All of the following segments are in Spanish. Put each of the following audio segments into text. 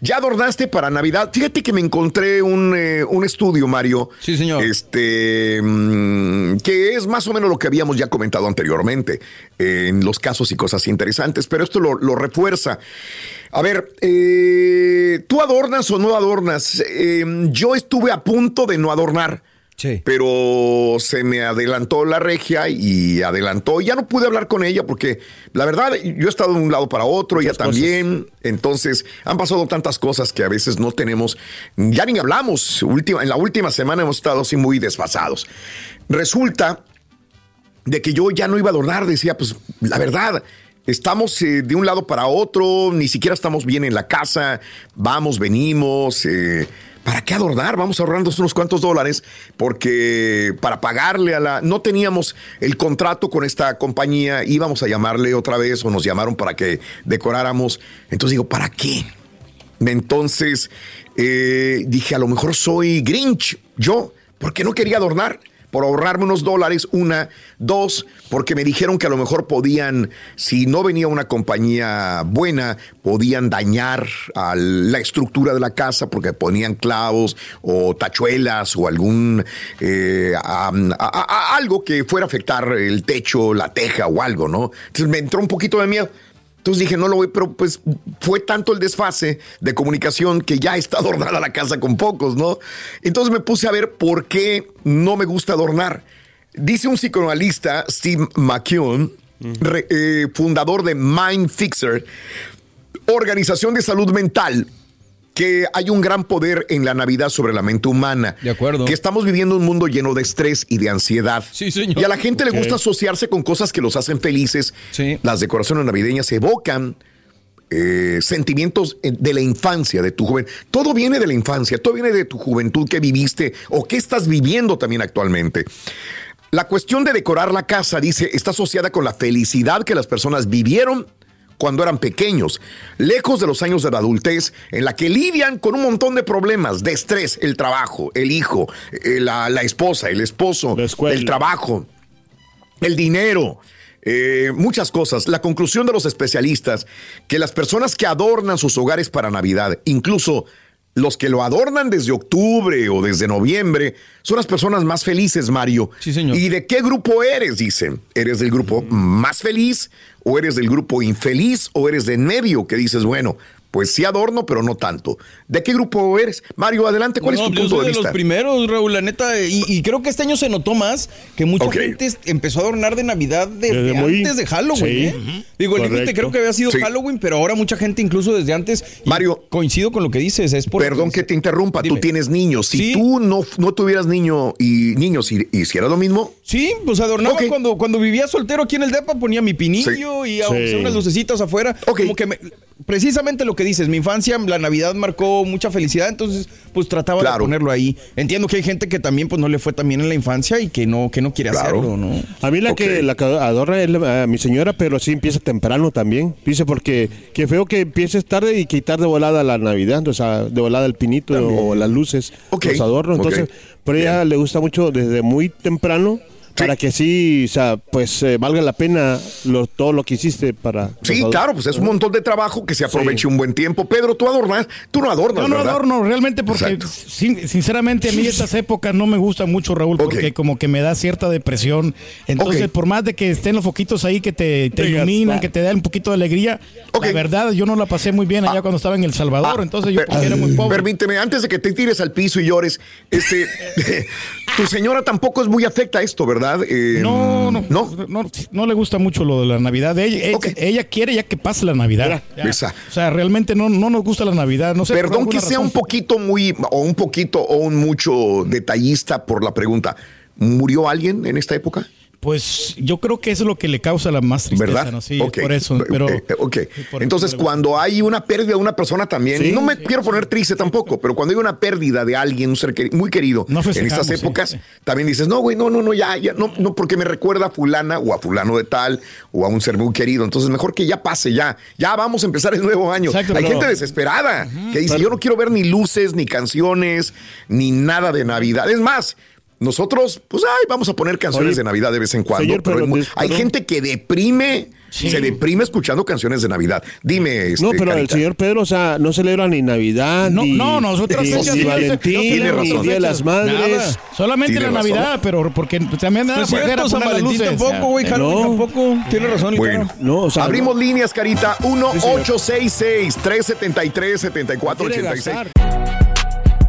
¿Ya adornaste para Navidad? Fíjate que me encontré un, eh, un estudio, Mario. Sí, señor. Este, mm, que es más o menos lo que habíamos ya comentado anteriormente en los casos y cosas interesantes, pero esto lo, lo refuerza. A ver, eh, ¿tú adornas o no adornas? Eh, yo estuve a punto de no adornar. Sí. Pero se me adelantó la regia y adelantó. Ya no pude hablar con ella porque la verdad yo he estado de un lado para otro, ella también. Entonces han pasado tantas cosas que a veces no tenemos, ya ni hablamos. Última, en la última semana hemos estado así muy desfasados. Resulta de que yo ya no iba a adornar, decía, pues la verdad. Estamos eh, de un lado para otro, ni siquiera estamos bien en la casa, vamos, venimos, eh, ¿Para qué adornar? Vamos ahorrando unos cuantos dólares porque para pagarle a la... No teníamos el contrato con esta compañía, íbamos a llamarle otra vez o nos llamaron para que decoráramos. Entonces digo, ¿para qué? Entonces eh, dije, a lo mejor soy Grinch, yo, porque no quería adornar por ahorrarme unos dólares, una, dos, porque me dijeron que a lo mejor podían, si no venía una compañía buena, podían dañar a la estructura de la casa porque ponían clavos o tachuelas o algún, eh, algo que fuera a afectar el techo, la teja o algo, ¿no? Entonces me entró un poquito de miedo. Entonces dije, no lo voy, pero pues fue tanto el desfase de comunicación que ya está adornada la casa con pocos, ¿no? Entonces me puse a ver por qué no me gusta adornar. Dice un psicoanalista, Steve McKeown, re- eh, fundador de Mind Fixer, organización de salud mental, que hay un gran poder en la Navidad sobre la mente humana. De acuerdo. Que estamos viviendo un mundo lleno de estrés y de ansiedad. Sí, señor. Y a la gente le gusta asociarse con cosas que los hacen felices. Las decoraciones navideñas evocan eh, sentimientos eh, de la infancia, de tu juventud. Todo viene de la infancia, todo viene de tu juventud que viviste o que estás viviendo también actualmente. La cuestión de decorar la casa, dice, está asociada con la felicidad que las personas vivieron cuando eran pequeños, lejos de los años de la adultez, en la que lidian con un montón de problemas, de estrés, el trabajo, el hijo, eh, la, la esposa, el esposo, el trabajo, el dinero, eh, muchas cosas. La conclusión de los especialistas, que las personas que adornan sus hogares para Navidad, incluso los que lo adornan desde octubre o desde noviembre, son las personas más felices, Mario. Sí, señor. ¿Y de qué grupo eres? Dicen. ¿Eres del grupo más feliz o eres del grupo infeliz o eres de en medio que dices, bueno, pues sí adorno, pero no tanto. ¿De qué grupo eres? Mario, adelante, ¿cuál No, es tu yo punto soy de de vista? los primeros, Raúl, la neta. Y, y creo que este año se notó más que mucha gente empezó a adornar de Navidad desde, Desde muy- antes de Halloween. Sí. ¿eh? Digo, el límite creo que había sido Sí. Halloween, pero ahora mucha gente incluso desde antes. Mario. Coincido con lo que dices. Es por Perdón que te interrumpa, tú tienes niños. Si tú no, no tuvieras niño y niños y hicieras lo mismo. Sí, pues adornaba cuando, cuando vivía soltero aquí en el DEPA, ponía mi pinillo y unas lucecitas afuera. Como que me- precisamente lo que dices, mi infancia, la Navidad marcó mucha felicidad, entonces pues trataba de ponerlo ahí. Entiendo que hay gente que también pues no le fue tan bien en la infancia y que no, que no quiere hacerlo, ¿no? A mí la que la que adorna es la- a mi señora, pero sí empieza temprano también. Dice porque qué feo que empieces tarde y quitar de volada la Navidad, o sea, de volada el pinito o las luces, los adornos. Entonces, pero a ella le gusta mucho desde muy temprano para que sí, o sea, pues eh, valga la pena lo, todo lo que hiciste para... Sí, claro, pues es un montón de trabajo que se aproveche un buen tiempo. Pedro, tú adornas, tú no adornas, No, no adorno, realmente porque sinceramente a mí estas épocas no me gustan mucho, Raúl, porque como que me da cierta depresión. Entonces, por más de que estén los foquitos ahí que te, iluminan, que te dan un poquito de alegría, la verdad yo no la pasé muy bien allá ah. cuando estaba en El Salvador, ah. entonces yo era muy pobre. Permíteme, antes de que te tires al piso y llores, este, tu señora tampoco es muy afecta a esto, ¿verdad? Eh, no, no, no, no, le gusta mucho lo de la Navidad. Ella, ella, quiere ya que pase la Navidad. O sea, realmente no, no nos gusta la Navidad. No sé, Perdón que sea un poquito muy, o un poquito, o un mucho detallista por la pregunta. ¿Murió alguien en esta época? Pues yo creo que eso es lo que le causa la más tristeza, ¿verdad? ¿no? Sí, por eso. Pero, eh, ok. Entonces, cuando hay una pérdida de una persona también, no me quiero poner triste tampoco, pero cuando hay una pérdida de alguien, un ser muy querido, en estas épocas, también dices, no, güey, no, no, no, ya, ya, no, no, porque me recuerda a fulana o a fulano de tal o a un ser muy querido. Entonces, mejor que ya pase, ya, ya vamos a empezar el nuevo año. hay gente desesperada que dice, yo no quiero ver ni luces, ni canciones, ni nada de Navidad. Es más, nosotros, pues, ay, vamos a poner canciones de Navidad de vez en cuando, pero, hay, gente que deprime, se deprime escuchando canciones de Navidad. Dime, este, No, pero el señor Pedro, o sea, no celebra ni Navidad, no, ni, no, nosotros ni, ni Valentín, ni Día de las Madres. Solamente la Navidad, pero porque también da cierto San Valentín tampoco, güey, no. tampoco. Tiene razón, Bueno, no, o sea, abrimos líneas, Carita, 1-866-373-7486.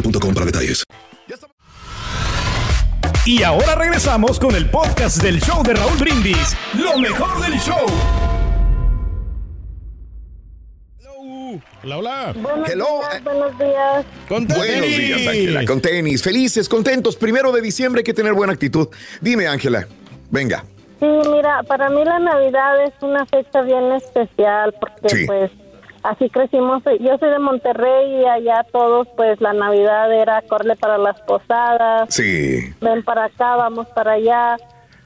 detalles. Y ahora regresamos con el podcast del show de Raúl Brindis, lo mejor del show. Hola, hola. Buenos días, buenos días. Con tenis. Buenos días, Ángela, con tenis. Felices, contentos. Primero de diciembre hay que tener buena actitud. Dime, Ángela, venga. Sí, mira, para mí la Navidad es una fecha bien especial porque pues así crecimos. Yo soy de Monterrey y allá todos, pues la Navidad era corre para las posadas. Sí. Ven para acá, vamos para allá.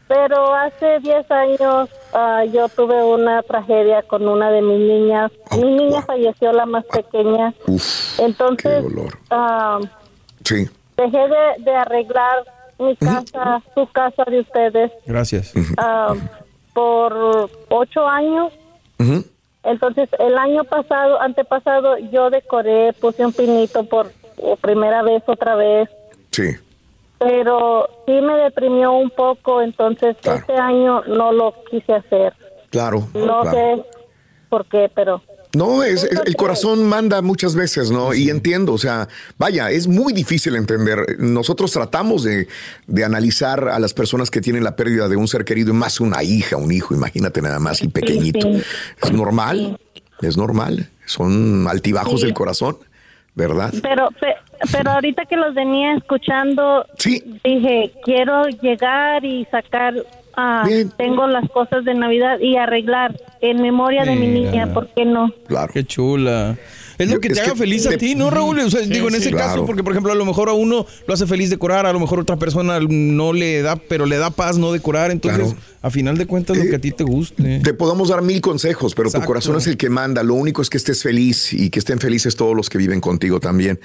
Pero hace 10 años ah, yo tuve una tragedia con una de mis niñas. Oh, Mi niña falleció, la más pequeña. Uf, Entonces, qué dolor. Ah, sí. dejé de, arreglar mi casa, su casa de ustedes. Gracias. Ah, por ocho años. Entonces, el año pasado, antepasado, yo decoré, puse un pinito por primera vez, otra vez. Sí. Pero sí me deprimió un poco, entonces este año no lo quise hacer. Claro. No sé por qué, pero no, es, el corazón manda muchas veces, ¿no? Y entiendo, o sea, vaya, es muy difícil entender. Nosotros tratamos de, analizar a las personas que tienen la pérdida de un ser querido, más una hija, un hijo, imagínate nada más, y pequeñito. Es normal, es normal. Son altibajos del corazón, ¿verdad? Pero, pero ahorita que los venía escuchando, dije, quiero llegar y sacar Ah, tengo las cosas de Navidad y arreglar en memoria de mi niña, ¿por qué no? Claro. Qué chula. Es lo que te haga feliz a ti, ¿no, Raúl? digo, en ese caso, porque por ejemplo, a lo mejor a uno lo hace feliz decorar, a lo mejor a otra persona no le da, pero le da paz no decorar. Entonces, a final de cuentas, lo que a ti te guste. Te podemos dar mil consejos, pero tu corazón es el que manda. Lo único es que estés feliz y que estén felices todos los que viven contigo también.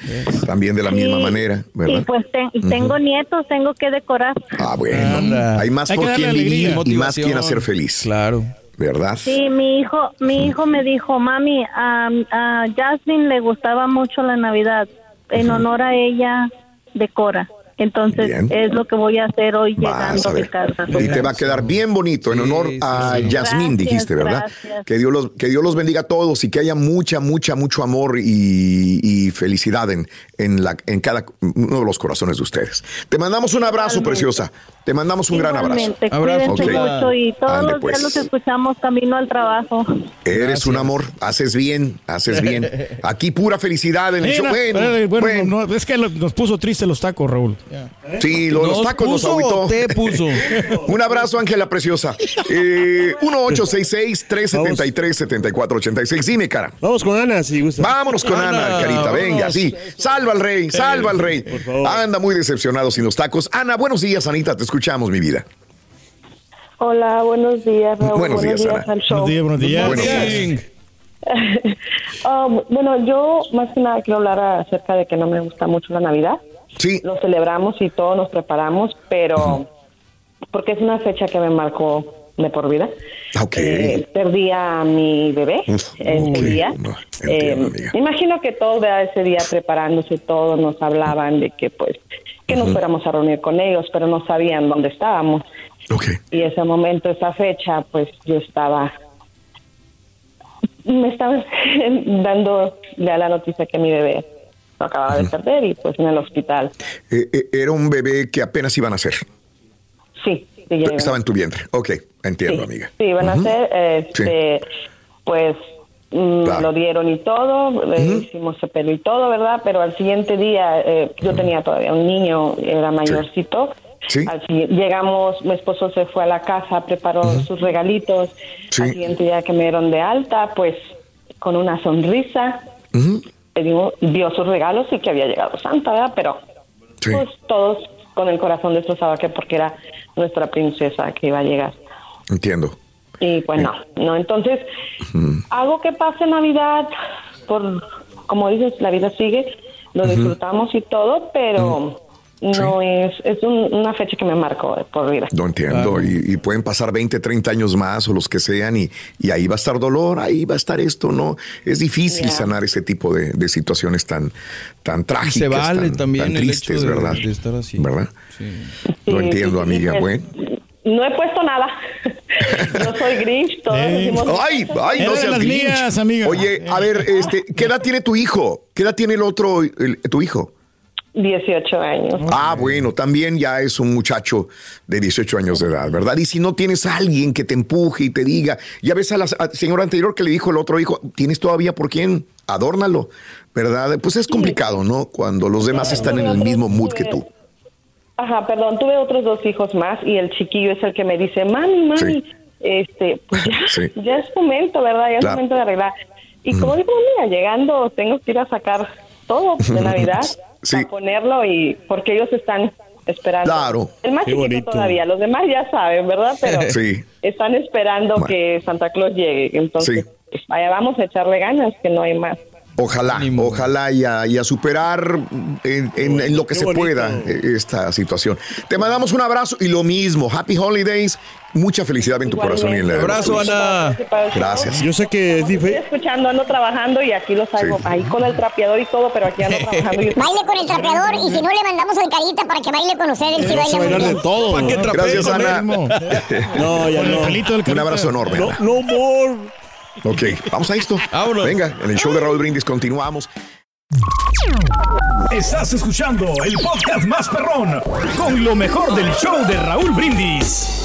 También de la misma manera, ¿verdad? Y pues tengo nietos, tengo que decorar. Ah, bueno. Hay más por quien vivir y más quien hacer feliz. Claro. ¿Verdad? Sí, mi hijo, mi hijo me dijo, mami, a Jasmine le gustaba mucho la Navidad. En honor a ella, decora. Entonces es lo que voy a hacer hoy llegando a casa. Y te va a quedar bien bonito en honor a Yasmín, dijiste, ¿verdad? Que Dios los que Dios los bendiga a todos y que haya mucha, mucha, mucho amor y, felicidad en, en, la, en cada uno de los corazones de ustedes. Te mandamos un abrazo, preciosa. Te mandamos un gran abrazo. Abrazo. mucho y todos los días pues. los escuchamos camino al trabajo. Eres un amor, haces bien, haces bien. Aquí pura felicidad en el show. Bueno, es que nos puso triste los tacos, Raúl. Sí, los, tacos nos agüitó. Te puso. un abrazo, Ángela Preciosa. Eh, 1866-373-7486. Dime, cara. Vamos con Ana, si gusta. Vámonos con Ana, carita. Venga, sí. Salva al rey, salva al rey. Anda muy decepcionado sin los tacos. Ana, buenos días, Anita. Te escuchamos, mi vida. Hola, buenos días, Raúl. Buenos, días, días al show. Buenos días, buenos días. Um, bueno, yo más que nada quiero hablar acerca de que no me gusta mucho la Navidad. Sí. Lo celebramos y todos nos preparamos, pero porque es una fecha que me marcó de por vida. Ok. Eh, perdí a mi bebé ese día. eh, imagino que todos ese día preparándose, todos nos hablaban de que pues que nos fuéramos a reunir con ellos, pero no sabían dónde estábamos. Okay. Y ese momento, esa fecha, pues yo estaba, me estaba dando a la noticia que mi bebé lo acababa de perder y pues en el hospital. Eh, eh, era un bebé que apenas iban a nacer. Sí. Estaba en tu vientre. Ok, entiendo, amiga. Sí, iban a nacer, este, pues mm, lo dieron y todo, hicimos el pelo y todo, ¿verdad? Pero al siguiente día, eh, yo tenía todavía un niño, era mayorcito. llegamos, mi esposo se fue a la casa, preparó sus regalitos. Al siguiente día que me dieron de alta, pues con una sonrisa, dio, dio, sus regalos y que había llegado Santa, ¿verdad? Pero pues todos con el corazón destrozado que porque era nuestra princesa que iba a llegar. Entiendo. Y pues no, no, entonces algo que pase Navidad, por como dices, la vida sigue, lo disfrutamos y todo, pero no es, es una fecha que me marcó por vida. No entiendo, y, pueden pasar 20, 30 años más o los que sean, y, y, ahí va a estar dolor, ahí va a estar esto, ¿no? Es difícil sanar ese tipo de, de, situaciones tan, tan trágicas. Se vale también tristes, ¿verdad? ¿Verdad? Lo entiendo, amiga. Bueno. No he puesto nada. no soy Grinch. Todos ay, ay, no seas Grinch. amiga. Oye, a ver, este, ¿qué edad tiene tu hijo? ¿Qué edad tiene el otro, tu hijo? 18 años. Ah, bueno, también ya es un muchacho de 18 años de edad, ¿verdad? Y si no tienes a alguien que te empuje y te diga, ya ves a la señora anterior que le dijo el otro hijo, ¿tienes todavía por quién? Adórnalo, ¿verdad? Pues es complicado, ¿no? Cuando los demás están en el mismo mood que tú. Ajá, perdón, tuve otros dos hijos más y el chiquillo es el que me dice, mami, mami, este, pues ya, ya es momento, ¿verdad? Ya es momento de arreglar. Y como digo, mira, llegando tengo que ir a sacar todo de Navidad para ponerlo y porque ellos están esperando. Claro. El más chiquito todavía, los demás ya saben, ¿verdad? Pero están esperando que Santa Claus llegue. Entonces, pues, vaya, vamos a echarle ganas, que no hay más. Ojalá, ojalá y a, superar en, lo que se pueda eh, esta situación. Te mandamos un abrazo y lo mismo. Happy Holidays. Mucha felicidad en tu corazón y en la abrazo, Ana. Gracias. Yo sé que es difícil. Estoy escuchando, ando trabajando y aquí los hago ahí con el trapeador y todo, pero aquí ando trabajando. Baile con el trapeador y si no le mandamos al carita para que baile con usted, él sí baila muy bien. de todo. Gracias, Ana. no, ya no. Un abrazo enorme. No, no more. Ok, vamos a esto. Venga, en el show de Raúl Brindis continuamos. Estás escuchando el podcast más perrón con lo mejor del show de Raúl Brindis.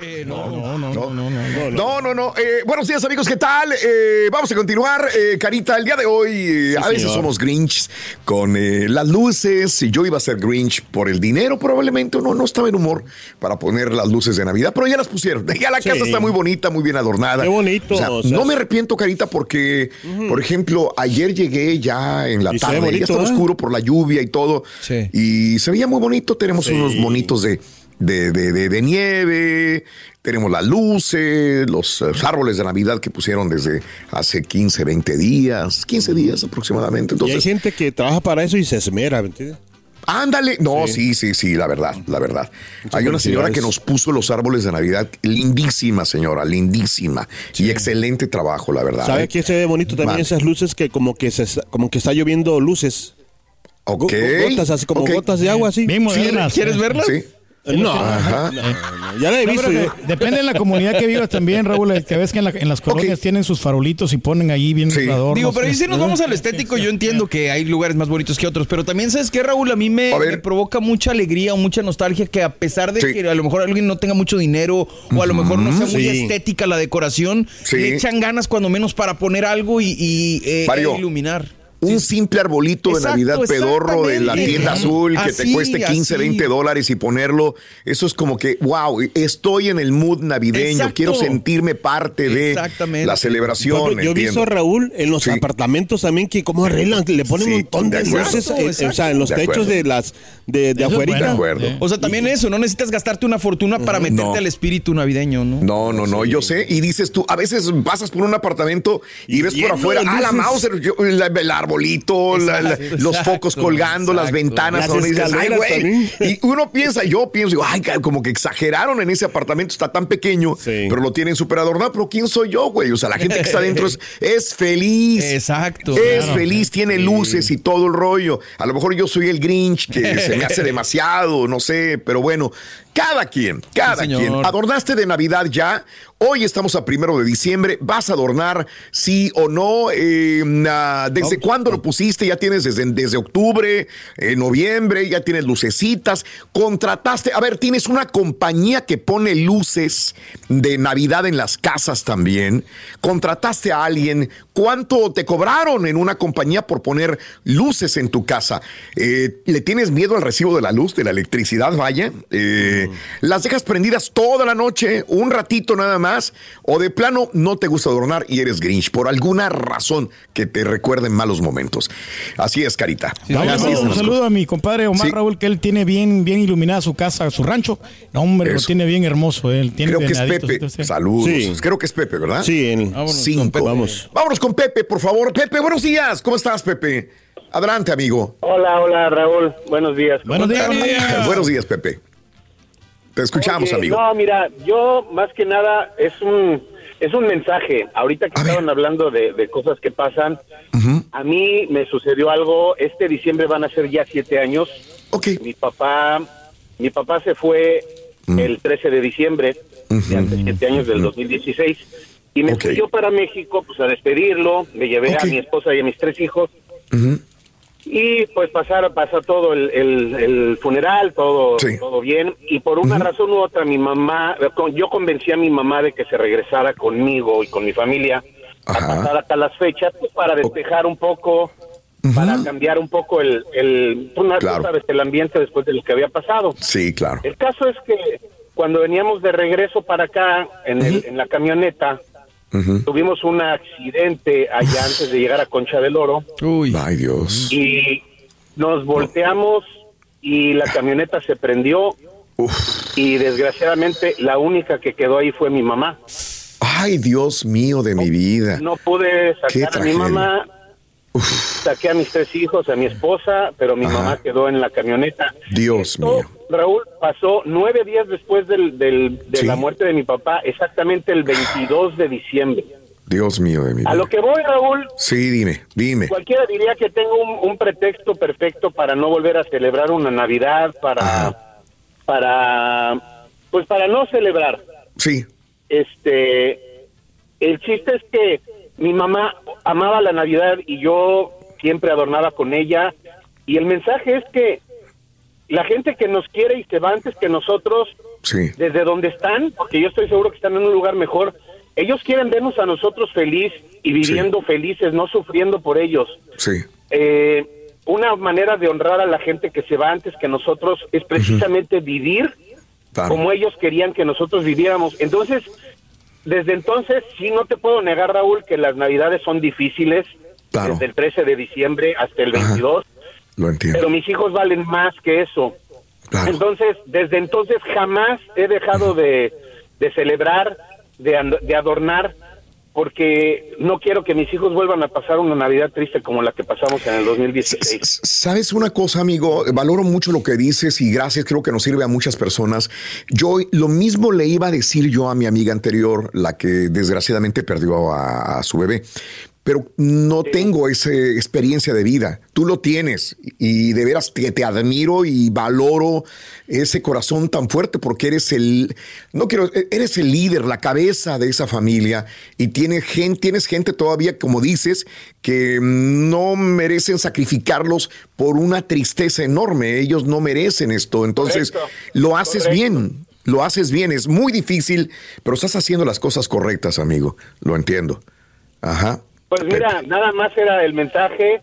Eh, no, no, no, no, no, no, no. Eh, buenos días, amigos, ¿qué tal? Eh, vamos a continuar, Carita. El día de hoy, a veces somos Grinch con las luces. Y yo iba a ser Grinch por el dinero, probablemente. No, no estaba en humor para poner las luces de Navidad, pero ya las pusieron. Ya la casa está muy bonita, muy bien adornada. Qué bonito. No me arrepiento, Carita, porque, por ejemplo, ayer llegué ya en la tarde. Ya estaba oscuro por la lluvia y todo. Sí. Y se veía muy bonito. Tenemos unos bonitos de de, de, de, nieve, tenemos las luces, los, eh, árboles de Navidad que pusieron desde hace 15, 20 días, 15 días aproximadamente. Entonces, y hay gente que trabaja para eso y se esmera, ¿me entiendes? Ándale, no, sí. sí, sí, la verdad, la verdad. Hay una señora que nos puso los árboles de Navidad, lindísima señora, lindísima y excelente trabajo, la verdad. ¿Sabe ¿eh? qué se ve bonito también esas luces que como que se, como que está lloviendo luces? Ok. Gotas, así como gotas de agua, así. ¿Quieres verlas? Sí. No, ya la he visto. yo. Depende de la comunidad que vivas también, Raúl. Que ves que en, la- en las colonias tienen sus farolitos y ponen ahí bien adornos. Digo, pero ahí si nos vamos al estético, yo entiendo que hay lugares más bonitos que otros, pero también sabes que Raúl, a mí me, me provoca mucha alegría o mucha nostalgia que a pesar de Sí. que a lo mejor alguien no tenga mucho dinero o a lo mejor no sea muy Sí. estética la decoración, Sí. le echan ganas cuando menos para poner algo y, y, eh, Mario, e iluminar. Un simple arbolito de Navidad pedorro de la tienda azul que te cueste 15, así. 20 dólares y ponerlo, eso es como que, wow, estoy en el mood navideño, Exacto. quiero sentirme parte de la celebración. Ejemplo, yo he visto a. Raúl en los apartamentos también que como arreglan, le ponen Sí, un montón de, luces, eh, o sea, en los De techos de las de, de Eso bueno. Acuerdo. O sea, también eso, no necesitas gastarte una fortuna para meterte No. al espíritu navideño, ¿no? No, no, no, yo sé. Y dices tú, a veces pasas por un apartamento y ves por afuera, de ah, la. Mauser, yo- la- el arbolito, la- la- Exacto, los focos colgando, las ventanas. Las donde dices, ay, güey. Y uno piensa, yo pienso, digo, ay, como que exageraron en ese apartamento, está tan pequeño, pero lo tienen súper adornado. Pero ¿quién soy yo, güey? O sea, la gente que está adentro es, es feliz. Exacto. Es claro. feliz, tiene luces y todo el rollo. A lo mejor yo soy el Grinch, que se me hace demasiado, no sé, pero bueno, cada quien, cada Sí, quien. ¿Adornaste de Navidad ya? Hoy estamos a primero de diciembre. ¿Vas a adornar sí o no? Eh, ah, ¿Desde cuándo lo pusiste? ¿Ya tienes desde, desde octubre, eh, noviembre? ¿Ya tienes lucecitas? ¿Contrataste? A ver, tienes una compañía que pone luces de Navidad en las casas también. ¿Contrataste a alguien? ¿Cuánto te cobraron en una compañía por poner luces en tu casa? Eh, ¿Le tienes miedo al recibo de la luz, de la electricidad? Vaya. Eh, ¿Las dejas prendidas toda la noche, un ratito nada más? ¿O de plano no te gusta adornar y eres Grinch por alguna razón que te recuerden malos momentos? Así es, Carita. Vamos, Así un saludo a mi compadre Omar Sí. Raúl, que él tiene bien, bien iluminada su casa, su rancho. No, hombre, lo tiene bien hermoso. Él tiene Creo que es Pepe. Saludos. Sí. Creo que es Pepe, ¿verdad? Sí, en- Cinco. Vamos. Vámonos con Pepe, por favor. Pepe, buenos días. ¿Cómo estás, Pepe? Adelante, amigo. Hola, hola Raúl, buenos días. ¿Cómo Buenos días, estás? Buenos días, Pepe. Te escuchamos, Oye, amigo. No, mira, yo más que nada es un es un mensaje. Ahorita que estaban hablando de, de cosas que pasan, a mí me sucedió algo. Este diciembre van a ser ya siete años. Mi papá, mi papá se fue el 13 de diciembre de hace siete años del 2016 y me fui yo para México, pues a despedirlo. Me llevé a mi esposa y a mis tres hijos. Y pues pasar, pasa todo el, el- el funeral, todo, todo bien. Y por una razón u otra, mi mamá, yo convencí a mi mamá de que se regresara conmigo y con mi familia a pasar hasta las fechas, pues para despejar un poco, para cambiar un poco el, el Claro. sabes, el ambiente después de lo que había pasado. Sí, claro. El caso es que cuando veníamos de regreso para acá en, el- en la camioneta, tuvimos un accidente allá antes de llegar a Concha del Oro. Ay, Dios. y nos volteamos y la camioneta se prendió. Y desgraciadamente la única que quedó ahí fue mi mamá. Ay, Dios mío de mi vida. No pude sacar a mi mamá, saqué a mis tres hijos, a mi esposa, pero mi mamá quedó en la camioneta. Dios mío. Raúl pasó nueve días después del, del- de Sí. la muerte de mi papá, exactamente el 22 de diciembre. Dios mío de mi A vida. lo que voy, Raúl, Sí, dime, dime. Cualquiera diría que tengo un, un pretexto perfecto para no volver a celebrar una Navidad, para, para, pues para no celebrar. Sí. Este, el chiste es que mi mamá amaba la Navidad y yo siempre adornaba con ella. Y el mensaje es que la gente que nos quiere y se va antes que nosotros, Sí. desde donde están, porque yo estoy seguro que están en un lugar mejor, ellos quieren vernos a nosotros feliz y viviendo felices, no sufriendo por ellos. Sí. Eh, una manera de honrar a la gente que se va antes que nosotros es precisamente vivir como ellos querían que nosotros viviéramos. Entonces, desde entonces, sí no te puedo negar, Raúl, que las navidades son difíciles, Claro. desde el 13 de diciembre hasta el 22, Lo entiendo. pero mis hijos valen más que eso. Claro. Entonces, desde entonces jamás he dejado de, de celebrar, de, de adornar porque no quiero que mis hijos vuelvan a pasar una Navidad triste como la que pasamos en el 2016. Sabes una cosa, amigo, valoro mucho lo que dices y gracias, creo que nos sirve a muchas personas. Yo lo mismo le iba a decir yo a mi amiga anterior, la que desgraciadamente perdió a, a su bebé pero no tengo esa experiencia de vida. Tú lo tienes y de veras te, te, admiro y valoro ese corazón tan fuerte porque eres el, no quiero, eres el líder, la cabeza de esa familia y tienes gente, tienes gente todavía, como dices, que no merecen sacrificarlos por una tristeza enorme. Ellos no merecen esto. Entonces, lo haces bien. Lo haces bien, es muy difícil, pero estás haciendo las cosas correctas, amigo. Lo entiendo. Ajá. Pues mira, nada más era el mensaje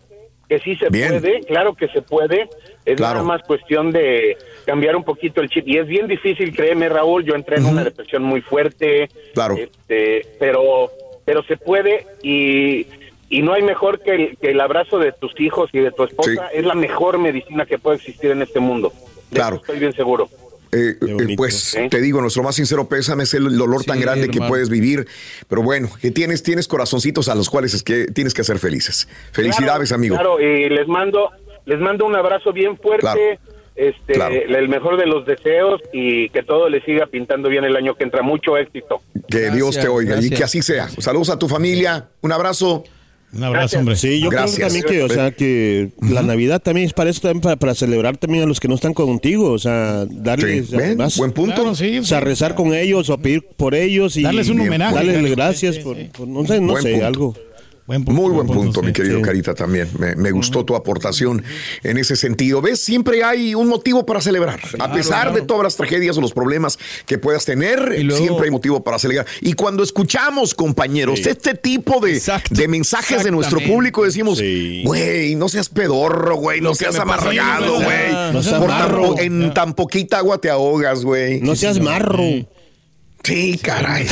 que sí se puede, claro que se puede, es nada más cuestión de cambiar un poquito el chip y es bien difícil, créeme Raúl, yo entré en una depresión muy fuerte, claro. Este, pero pero se puede y, y no hay mejor que el, que el abrazo de tus hijos y de tu esposa, es la mejor medicina que puede existir en este mundo. claro. estoy bien seguro. Eh, eh, pues te digo, nuestro más sincero pésame es el dolor tan grande que puedes vivir, pero bueno, que tienes, tienes corazoncitos a los cuales es que tienes que ser felices. Felicidades, amigo. Claro, y les mando, les mando un abrazo bien fuerte. Este, el mejor de los deseos y que todo le siga pintando bien el año que entra. Mucho éxito. Que Dios te oiga y que así sea. Saludos a tu familia. Un abrazo. Un abrazo, hombre. Sí, yo creo también que, o sea, que la Navidad también es para eso, también para, celebrar también a los que no están contigo, o sea, darles más, buen punto. o sea, rezar con ellos o pedir por ellos y darles un homenaje. Darles gracias por, no sé, no sé, algo. Muy buen punto, mi querido Carita, también. Me, gustó tu aportación en ese sentido. ¿Ves? Siempre hay un motivo para celebrar. a pesar de todas las tragedias o los problemas que puedas tener, siempre hay motivo para celebrar. Y cuando escuchamos, compañeros, este tipo de, de mensajes de nuestro público, decimos, güey, no seas pedorro, güey, no seas amargado, güey. No seas marro. En tan poquita agua te ahogas, güey. No seas marro. Sí, caray.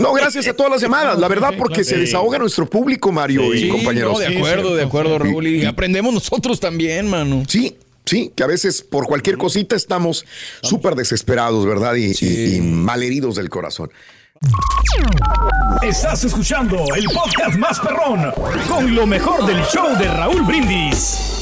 No, gracias a todas las llamadas, la verdad, porque se desahoga nuestro público, Mario y compañeros. de acuerdo, de acuerdo, Raúl. Y aprendemos nosotros también, mano. Sí, Sí, que a veces por cualquier cosita estamos súper desesperados, ¿verdad? Y, y, malheridos del corazón. Estás escuchando el podcast más perrón con lo mejor del show de Raúl Brindis.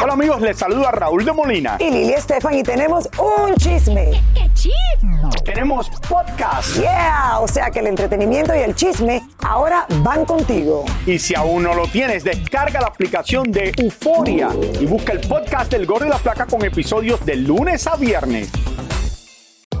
Hola amigos, les saluda Raúl de Molina. Y Lili Estefan y tenemos un chisme. ¿Qué chisme? Tenemos podcast. Yeah, o sea que el entretenimiento y el chisme ahora van contigo. Y si aún no lo tienes, descarga la aplicación de Euforia y busca el podcast del Gordo y la Placa con episodios de lunes a viernes.